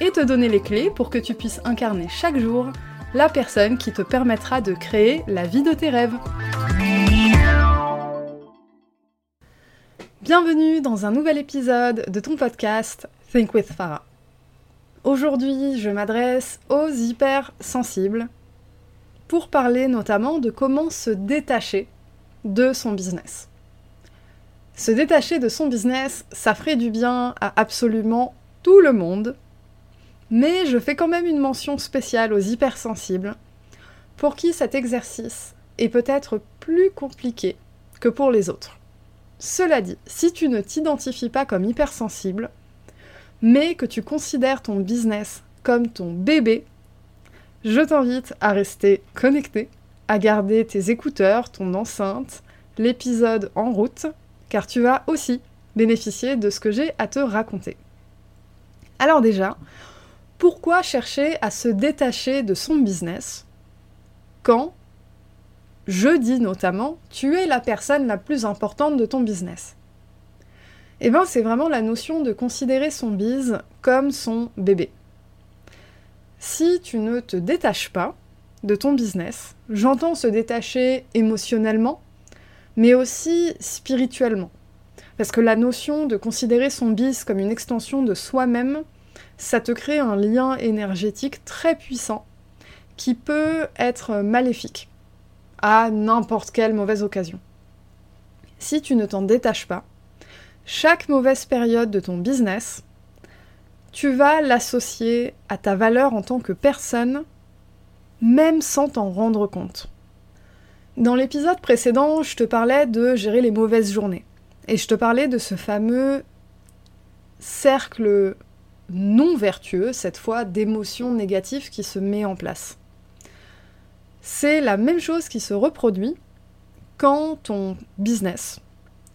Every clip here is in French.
et te donner les clés pour que tu puisses incarner chaque jour la personne qui te permettra de créer la vie de tes rêves. Bienvenue dans un nouvel épisode de ton podcast Think with Farah. Aujourd'hui, je m'adresse aux hypersensibles pour parler notamment de comment se détacher de son business. Se détacher de son business, ça ferait du bien à absolument tout le monde, mais je fais quand même une mention spéciale aux hypersensibles, pour qui cet exercice est peut-être plus compliqué que pour les autres. Cela dit, si tu ne t'identifies pas comme hypersensible, mais que tu considères ton business comme ton bébé, je t'invite à rester connecté, à garder tes écouteurs, ton enceinte, l'épisode en route, car tu vas aussi bénéficier de ce que j'ai à te raconter. Alors déjà, pourquoi chercher à se détacher de son business quand, je dis notamment, tu es la personne la plus importante de ton business? Eh bien, c'est vraiment la notion de considérer son biz comme son bébé. Si tu ne te détaches pas de ton business, j'entends se détacher émotionnellement, mais aussi spirituellement. Parce que la notion de considérer son biz comme une extension de soi-même, ça te crée un lien énergétique très puissant qui peut être maléfique à n'importe quelle mauvaise occasion. Si tu ne t'en détaches pas, chaque mauvaise période de ton business, tu vas l'associer à ta valeur en tant que personne, même sans t'en rendre compte. Dans l'épisode précédent, je te parlais de gérer les mauvaises journées. Et je te parlais de ce fameux cercle non vertueux, cette fois d'émotions négatives qui se met en place. C'est la même chose qui se reproduit quand ton business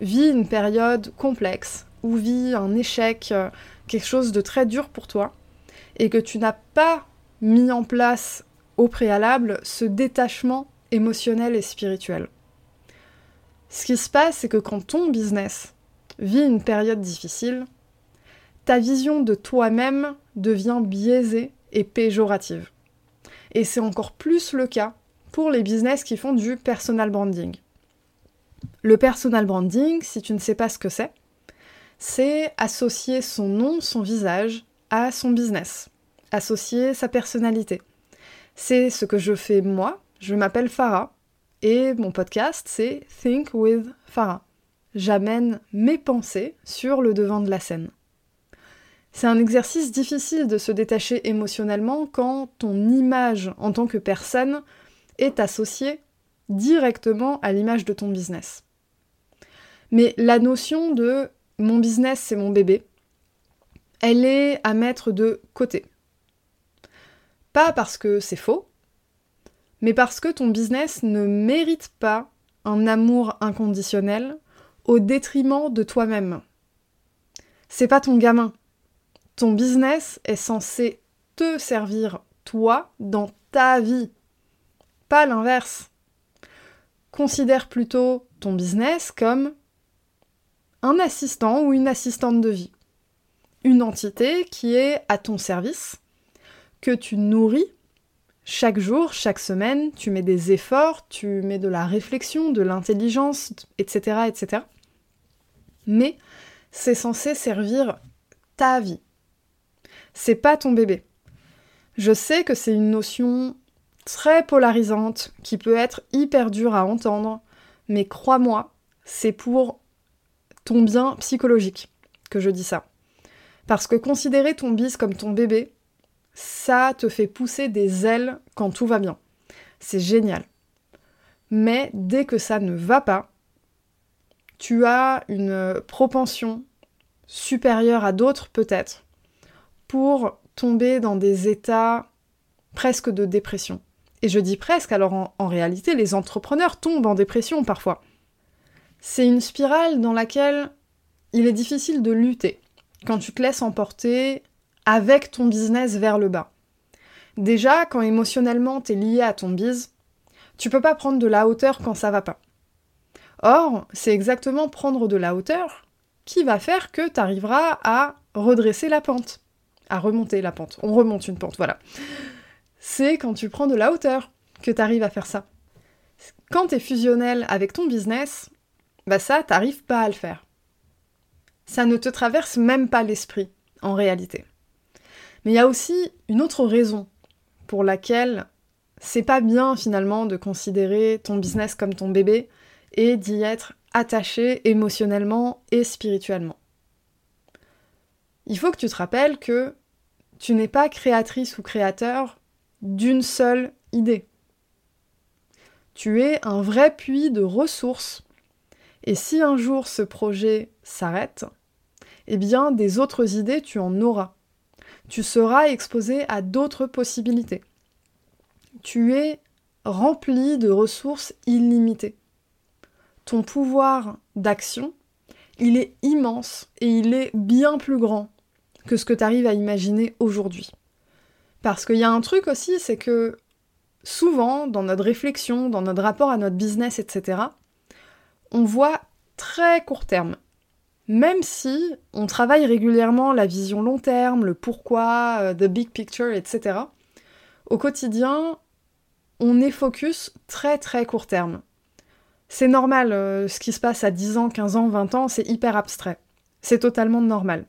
vit une période complexe ou vit un échec, euh, quelque chose de très dur pour toi, et que tu n'as pas mis en place au préalable ce détachement émotionnel et spirituel. Ce qui se passe, c'est que quand ton business vit une période difficile, ta vision de toi-même devient biaisée et péjorative. Et c'est encore plus le cas pour les business qui font du personal branding. Le personal branding, si tu ne sais pas ce que c'est, c'est associer son nom, son visage à son business, associer sa personnalité. C'est ce que je fais moi, je m'appelle Farah, et mon podcast c'est Think with Farah. J'amène mes pensées sur le devant de la scène. C'est un exercice difficile de se détacher émotionnellement quand ton image en tant que personne est associée directement à l'image de ton business. Mais la notion de mon business c'est mon bébé, elle est à mettre de côté. Pas parce que c'est faux, mais parce que ton business ne mérite pas un amour inconditionnel au détriment de toi-même. C'est pas ton gamin, ton business est censé te servir toi dans ta vie, pas l'inverse. Considère plutôt ton business comme un assistant ou une assistante de vie. Une entité qui est à ton service, que tu nourris chaque jour, chaque semaine, tu mets des efforts, tu mets de la réflexion, de l'intelligence, etc., etc. Mais c'est censé servir ta vie, c'est pas ton bébé. Je sais que c'est une notion très polarisante qui peut être hyper dure à entendre, mais crois-moi, c'est pour ton bien psychologique que je dis ça. Parce que considérer ton bis comme ton bébé, ça te fait pousser des ailes quand tout va bien. C'est génial. Mais dès que ça ne va pas, tu as une propension supérieure à d'autres peut-être pour tomber dans des états presque de dépression. Et je dis presque, alors en, réalité, les entrepreneurs tombent en dépression parfois. C'est une spirale dans laquelle il est difficile de lutter quand tu te laisses emporter avec ton business vers le bas. Déjà, quand émotionnellement t'es lié à ton biz, tu peux pas prendre de la hauteur quand ça va pas. Or, c'est exactement prendre de la hauteur qui va faire que tu arriveras à redresser la pente, à remonter la pente. On remonte une pente, voilà. C'est quand tu prends de la hauteur que tu arrives à faire ça. Quand tu es fusionnel avec ton business, bah ça, t'arrives pas à le faire. Ça ne te traverse même pas l'esprit, en réalité. Mais il y a aussi une autre raison pour laquelle c'est pas bien finalement de considérer ton business comme ton bébé et d'y être attaché émotionnellement et spirituellement. Il faut que tu te rappelles que tu n'es pas créatrice ou créateur d'une seule idée. Tu es un vrai puits de ressources. Et si un jour ce projet s'arrête, eh bien des autres idées tu en auras. Tu seras exposé à d'autres possibilités. Tu es rempli de ressources illimitées ton pouvoir d'action, il est immense et il est bien plus grand que ce que tu arrives à imaginer aujourd'hui. Parce qu'il y a un truc aussi, c'est que souvent, dans notre réflexion, dans notre rapport à notre business, etc., on voit très court terme. Même si on travaille régulièrement la vision long terme, le pourquoi, euh, the big picture, etc., au quotidien, on est focus très très court terme. C'est normal, euh, ce qui se passe à 10 ans, 15 ans, 20 ans, c'est hyper abstrait. C'est totalement normal.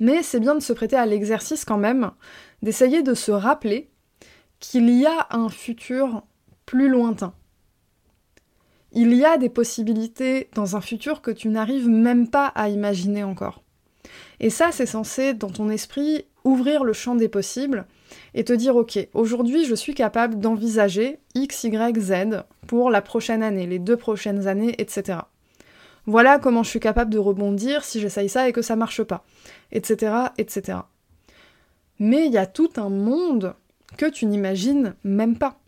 Mais c'est bien de se prêter à l'exercice quand même, d'essayer de se rappeler qu'il y a un futur plus lointain. Il y a des possibilités dans un futur que tu n'arrives même pas à imaginer encore. Et ça, c'est censé, dans ton esprit, ouvrir le champ des possibles et te dire ok, aujourd'hui je suis capable d'envisager X, Y, Z pour la prochaine année, les deux prochaines années, etc. Voilà comment je suis capable de rebondir si j'essaye ça et que ça marche pas, etc.. Mais il y a tout un monde que tu n'imagines même pas.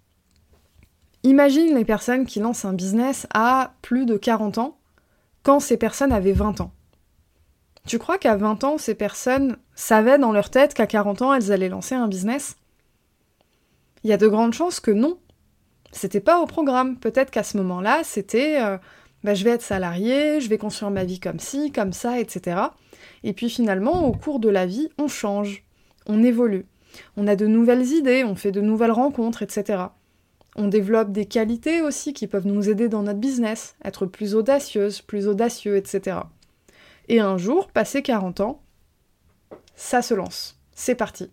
Imagine les personnes qui lancent un business à plus de 40 ans quand ces personnes avaient 20 ans. Tu crois qu'à 20 ans, ces personnes savaient dans leur tête qu'à 40 ans, elles allaient lancer un business? Il y a de grandes chances que non. C'était pas au programme. Peut-être qu'à ce moment-là, c'était euh, bah, je vais être salarié, je vais construire ma vie comme ci, comme ça, etc. Et puis finalement, au cours de la vie, on change, on évolue. On a de nouvelles idées, on fait de nouvelles rencontres, etc. On développe des qualités aussi qui peuvent nous aider dans notre business, être plus audacieuse, plus audacieux, etc. Et un jour, passé 40 ans, ça se lance. C'est parti.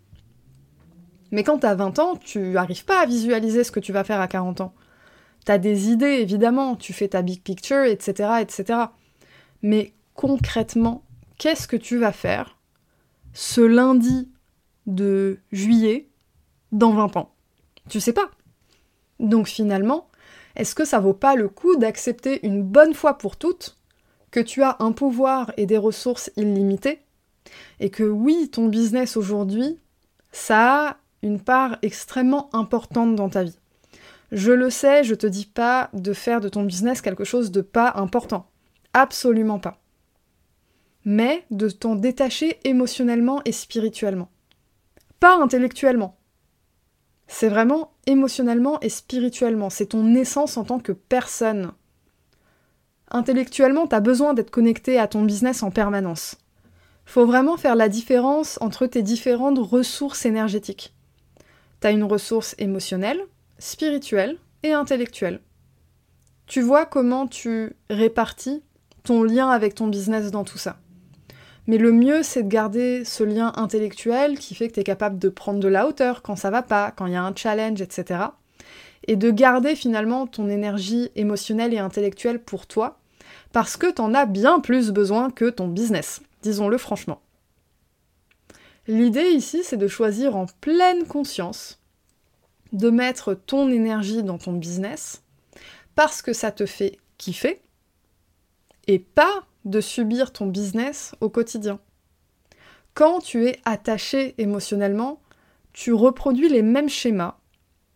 Mais quand t'as 20 ans, tu n'arrives pas à visualiser ce que tu vas faire à 40 ans. T'as des idées, évidemment, tu fais ta big picture, etc., etc. Mais concrètement, qu'est-ce que tu vas faire ce lundi de juillet dans 20 ans? Tu sais pas. Donc finalement, est-ce que ça vaut pas le coup d'accepter une bonne fois pour toutes que tu as un pouvoir et des ressources illimitées, et que oui, ton business aujourd'hui, ça a une part extrêmement importante dans ta vie. Je le sais, je te dis pas de faire de ton business quelque chose de pas important. Absolument pas. Mais de t'en détacher émotionnellement et spirituellement. Pas intellectuellement. C'est vraiment émotionnellement et spirituellement. C'est ton essence en tant que personne. Intellectuellement, tu as besoin d'être connecté à ton business en permanence. Faut vraiment faire la différence entre tes différentes ressources énergétiques. Tu as une ressource émotionnelle, spirituelle et intellectuelle. Tu vois comment tu répartis ton lien avec ton business dans tout ça. Mais le mieux, c'est de garder ce lien intellectuel qui fait que tu es capable de prendre de la hauteur quand ça va pas, quand il y a un challenge, etc. Et de garder finalement ton énergie émotionnelle et intellectuelle pour toi, parce que t'en as bien plus besoin que ton business, disons-le franchement. L'idée ici, c'est de choisir en pleine conscience de mettre ton énergie dans ton business parce que ça te fait kiffer et pas de subir ton business au quotidien. Quand tu es attaché émotionnellement, tu reproduis les mêmes schémas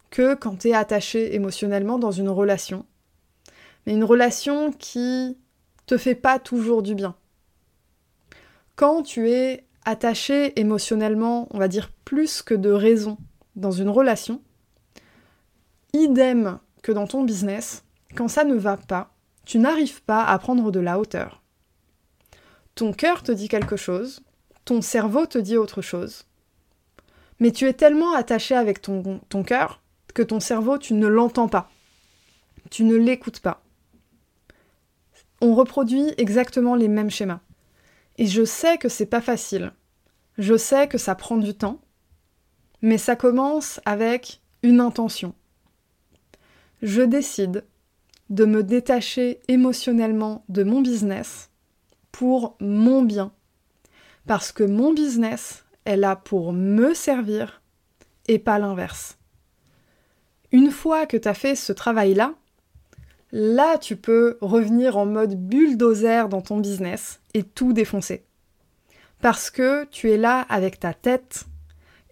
que quand tu es attaché émotionnellement dans une relation. Mais une relation qui te fait pas toujours du bien. Quand tu es attaché émotionnellement, on va dire plus que de raison, dans une relation, idem que dans ton business, quand ça ne va pas, tu n'arrives pas à prendre de la hauteur. Ton cœur te dit quelque chose, ton cerveau te dit autre chose, mais tu es tellement attaché avec ton, cœur que ton cerveau, tu ne l'entends pas. Tu ne l'écoutes pas. On reproduit exactement les mêmes schémas. Et je sais que c'est pas facile. Je sais que ça prend du temps. Mais ça commence avec une intention. Je décide de me détacher émotionnellement de mon business pour mon bien. Parce que mon business est là pour me servir et pas l'inverse. Une fois que tu as fait ce travail-là, là tu peux revenir en mode bulldozer dans ton business et tout défoncer. Parce que tu es là avec ta tête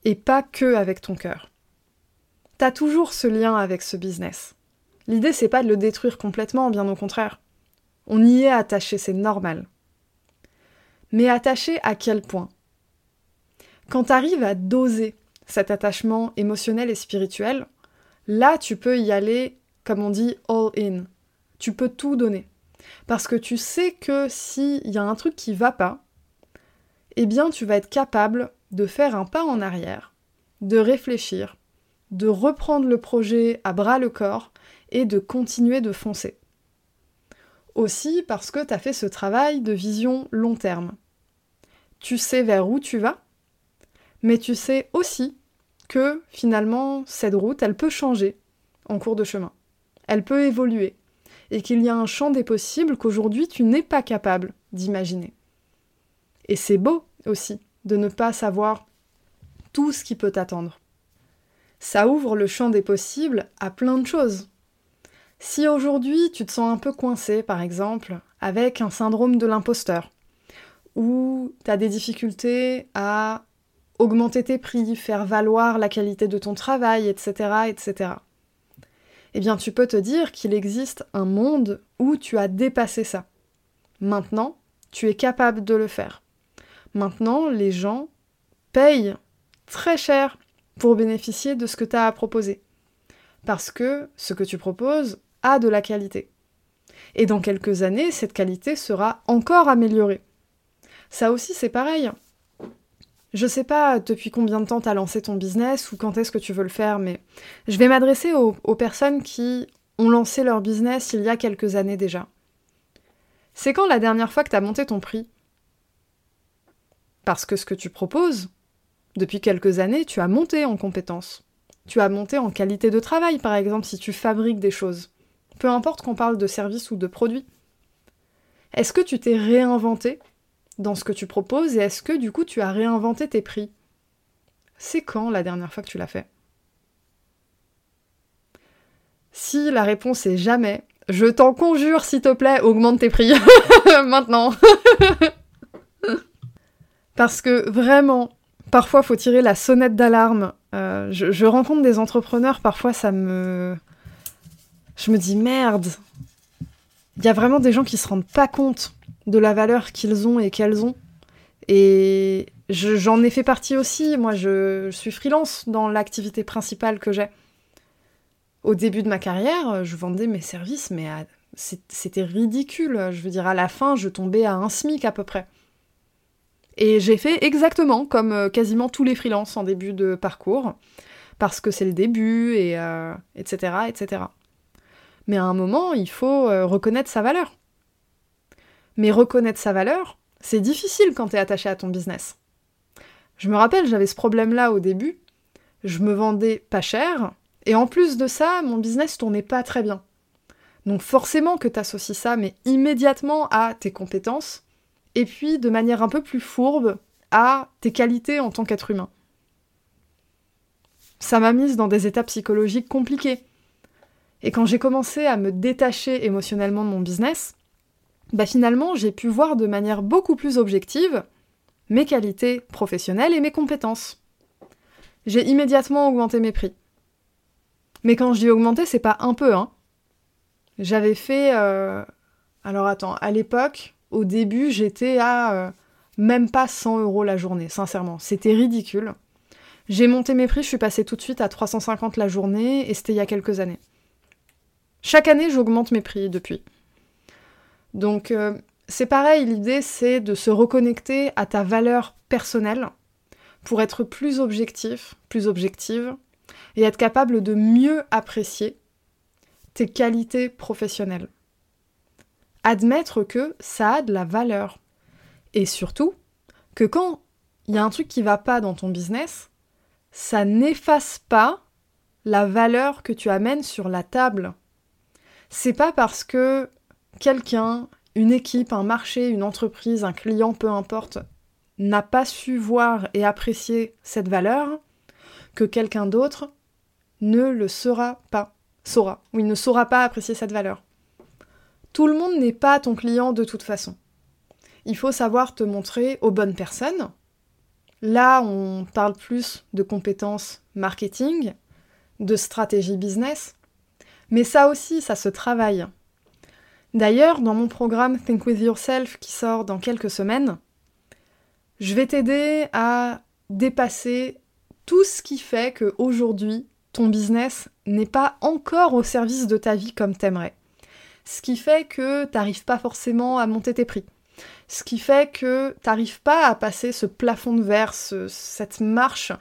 et pas que avec ton cœur. T'as toujours ce lien avec ce business. L'idée c'est pas de le détruire complètement, bien au contraire. On y est attaché, c'est normal. Mais attaché à quel point? Quand t'arrives à doser cet attachement émotionnel et spirituel, là tu peux y aller, comme on dit, all in. Tu peux tout donner. Parce que tu sais que s'il y a un truc qui va pas, eh bien tu vas être capable de faire un pas en arrière, de réfléchir, de reprendre le projet à bras le corps et de continuer de foncer. Aussi parce que tu as fait ce travail de vision long terme. Tu sais vers où tu vas, mais tu sais aussi que finalement cette route, elle peut changer en cours de chemin. Elle peut évoluer et qu'il y a un champ des possibles qu'aujourd'hui tu n'es pas capable d'imaginer. Et c'est beau aussi de ne pas savoir tout ce qui peut t'attendre. Ça ouvre le champ des possibles à plein de choses. Si aujourd'hui tu te sens un peu coincé, par exemple, avec un syndrome de l'imposteur, ou tu as des difficultés à augmenter tes prix, faire valoir la qualité de ton travail, etc., etc., eh bien tu peux te dire qu'il existe un monde où tu as dépassé ça. Maintenant, tu es capable de le faire. Maintenant, les gens payent très cher pour bénéficier de ce que tu as à proposer. Parce que ce que tu proposes a de la qualité. Et dans quelques années, cette qualité sera encore améliorée. Ça aussi, c'est pareil. Je sais pas depuis combien de temps tu as lancé ton business ou quand est-ce que tu veux le faire, mais je vais m'adresser aux, aux personnes qui ont lancé leur business il y a quelques années déjà. C'est quand la dernière fois que tu as monté ton prix? Parce que ce que tu proposes, depuis quelques années, tu as monté en compétences. Tu as monté en qualité de travail, par exemple, si tu fabriques des choses. Peu importe qu'on parle de services ou de produits. Est-ce que tu t'es réinventé dans ce que tu proposes et est-ce que du coup tu as réinventé tes prix? C'est quand la dernière fois que tu l'as fait? Si la réponse est jamais, je t'en conjure s'il te plaît, augmente tes prix maintenant. Parce que vraiment, parfois faut tirer la sonnette d'alarme. Euh, je, rencontre des entrepreneurs, parfois ça me... Je me dis merde. Il y a vraiment des gens qui se rendent pas compte de la valeur qu'ils ont et qu'elles ont. Et j'en ai fait partie aussi. Moi, je suis freelance dans l'activité principale que j'ai. Au début de ma carrière, je vendais mes services, mais c'était ridicule. Je veux dire, à la fin, je tombais à un SMIC à peu près. Et j'ai fait exactement comme euh, quasiment tous les freelances en début de parcours, parce que c'est le début, et euh, etc., etc. Mais à un moment, il faut euh, reconnaître sa valeur. Mais reconnaître sa valeur, c'est difficile quand tu es attaché à ton business. Je me rappelle, j'avais ce problème-là au début. Je me vendais pas cher, et en plus de ça, mon business tournait pas très bien. Donc forcément que tu associes ça, mais immédiatement à tes compétences, et puis de manière un peu plus fourbe à tes qualités en tant qu'être humain. Ça m'a mise dans des états psychologiques compliqués. Et quand j'ai commencé à me détacher émotionnellement de mon business, bah finalement j'ai pu voir de manière beaucoup plus objective mes qualités professionnelles et mes compétences. J'ai immédiatement augmenté mes prix. Mais quand je dis augmenter, c'est pas un peu, hein. J'avais fait. Euh, alors attends, à l'époque, au début, j'étais à euh, même pas 100 euros la journée, sincèrement. C'était ridicule. J'ai monté mes prix, je suis passée tout de suite à 350 la journée, et c'était il y a quelques années. Chaque année, j'augmente mes prix depuis. Donc, euh, c'est pareil, l'idée, c'est de se reconnecter à ta valeur personnelle pour être plus objectif, plus objective, et être capable de mieux apprécier tes qualités professionnelles. Admettre que ça a de la valeur. Et surtout, que quand il y a un truc qui va pas dans ton business, ça n'efface pas la valeur que tu amènes sur la table. C'est pas parce que quelqu'un, une équipe, un marché, une entreprise, un client, peu importe, n'a pas su voir et apprécier cette valeur que quelqu'un d'autre ne le saura pas. Saura. Ou il ne saura pas apprécier cette valeur. Tout le monde n'est pas ton client de toute façon. Il faut savoir te montrer aux bonnes personnes. Là, on parle plus de compétences marketing, de stratégie business, mais ça aussi, ça se travaille. D'ailleurs, dans mon programme Think With Yourself qui sort dans quelques semaines, je vais t'aider à dépasser tout ce qui fait qu'aujourd'hui, ton business n'est pas encore au service de ta vie comme t'aimerais. Ce qui fait que t'arrives pas forcément à monter tes prix. Ce qui fait que t'arrives pas à passer ce plafond de verre, cette marche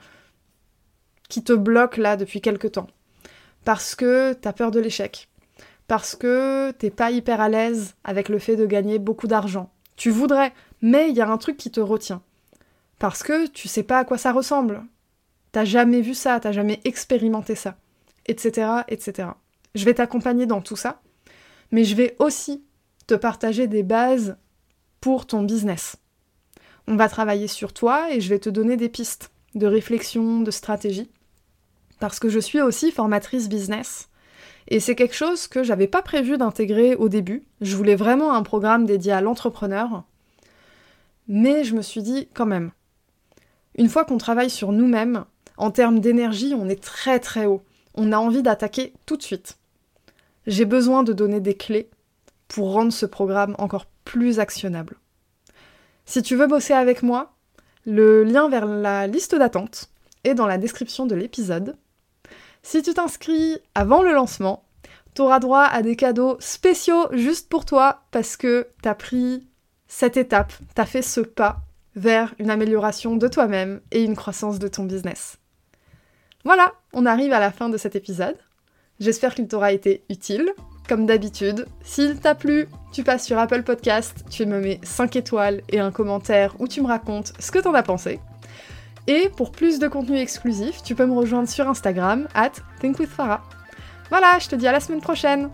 qui te bloque là depuis quelque temps. Parce que t'as peur de l'échec parce que t'es pas hyper à l'aise avec le fait de gagner beaucoup d'argent. Tu voudrais, mais il y a un truc qui te retient. Parce que tu sais pas à quoi ça ressemble. T'as jamais vu ça, t'as jamais expérimenté ça, etc., etc. Je vais t'accompagner dans tout ça, mais je vais aussi te partager des bases pour ton business. On va travailler sur toi et je vais te donner des pistes de réflexion, de stratégie, parce que je suis aussi formatrice business et c'est quelque chose que j'avais pas prévu d'intégrer au début. Je voulais vraiment un programme dédié à l'entrepreneur. Mais je me suis dit quand même, une fois qu'on travaille sur nous-mêmes, en termes d'énergie, on est très très haut. On a envie d'attaquer tout de suite. J'ai besoin de donner des clés pour rendre ce programme encore plus actionnable. Si tu veux bosser avec moi, le lien vers la liste d'attente est dans la description de l'épisode. Si tu t'inscris avant le lancement, tu auras droit à des cadeaux spéciaux juste pour toi parce que tu as pris cette étape, tu as fait ce pas vers une amélioration de toi-même et une croissance de ton business. Voilà, on arrive à la fin de cet épisode. J'espère qu'il t'aura été utile. Comme d'habitude, s'il t'a plu, tu passes sur Apple Podcast, tu me mets 5 étoiles et un commentaire où tu me racontes ce que t'en as pensé. Et pour plus de contenu exclusif, tu peux me rejoindre sur Instagram, at thinkwithfarah. Voilà, je te dis à la semaine prochaine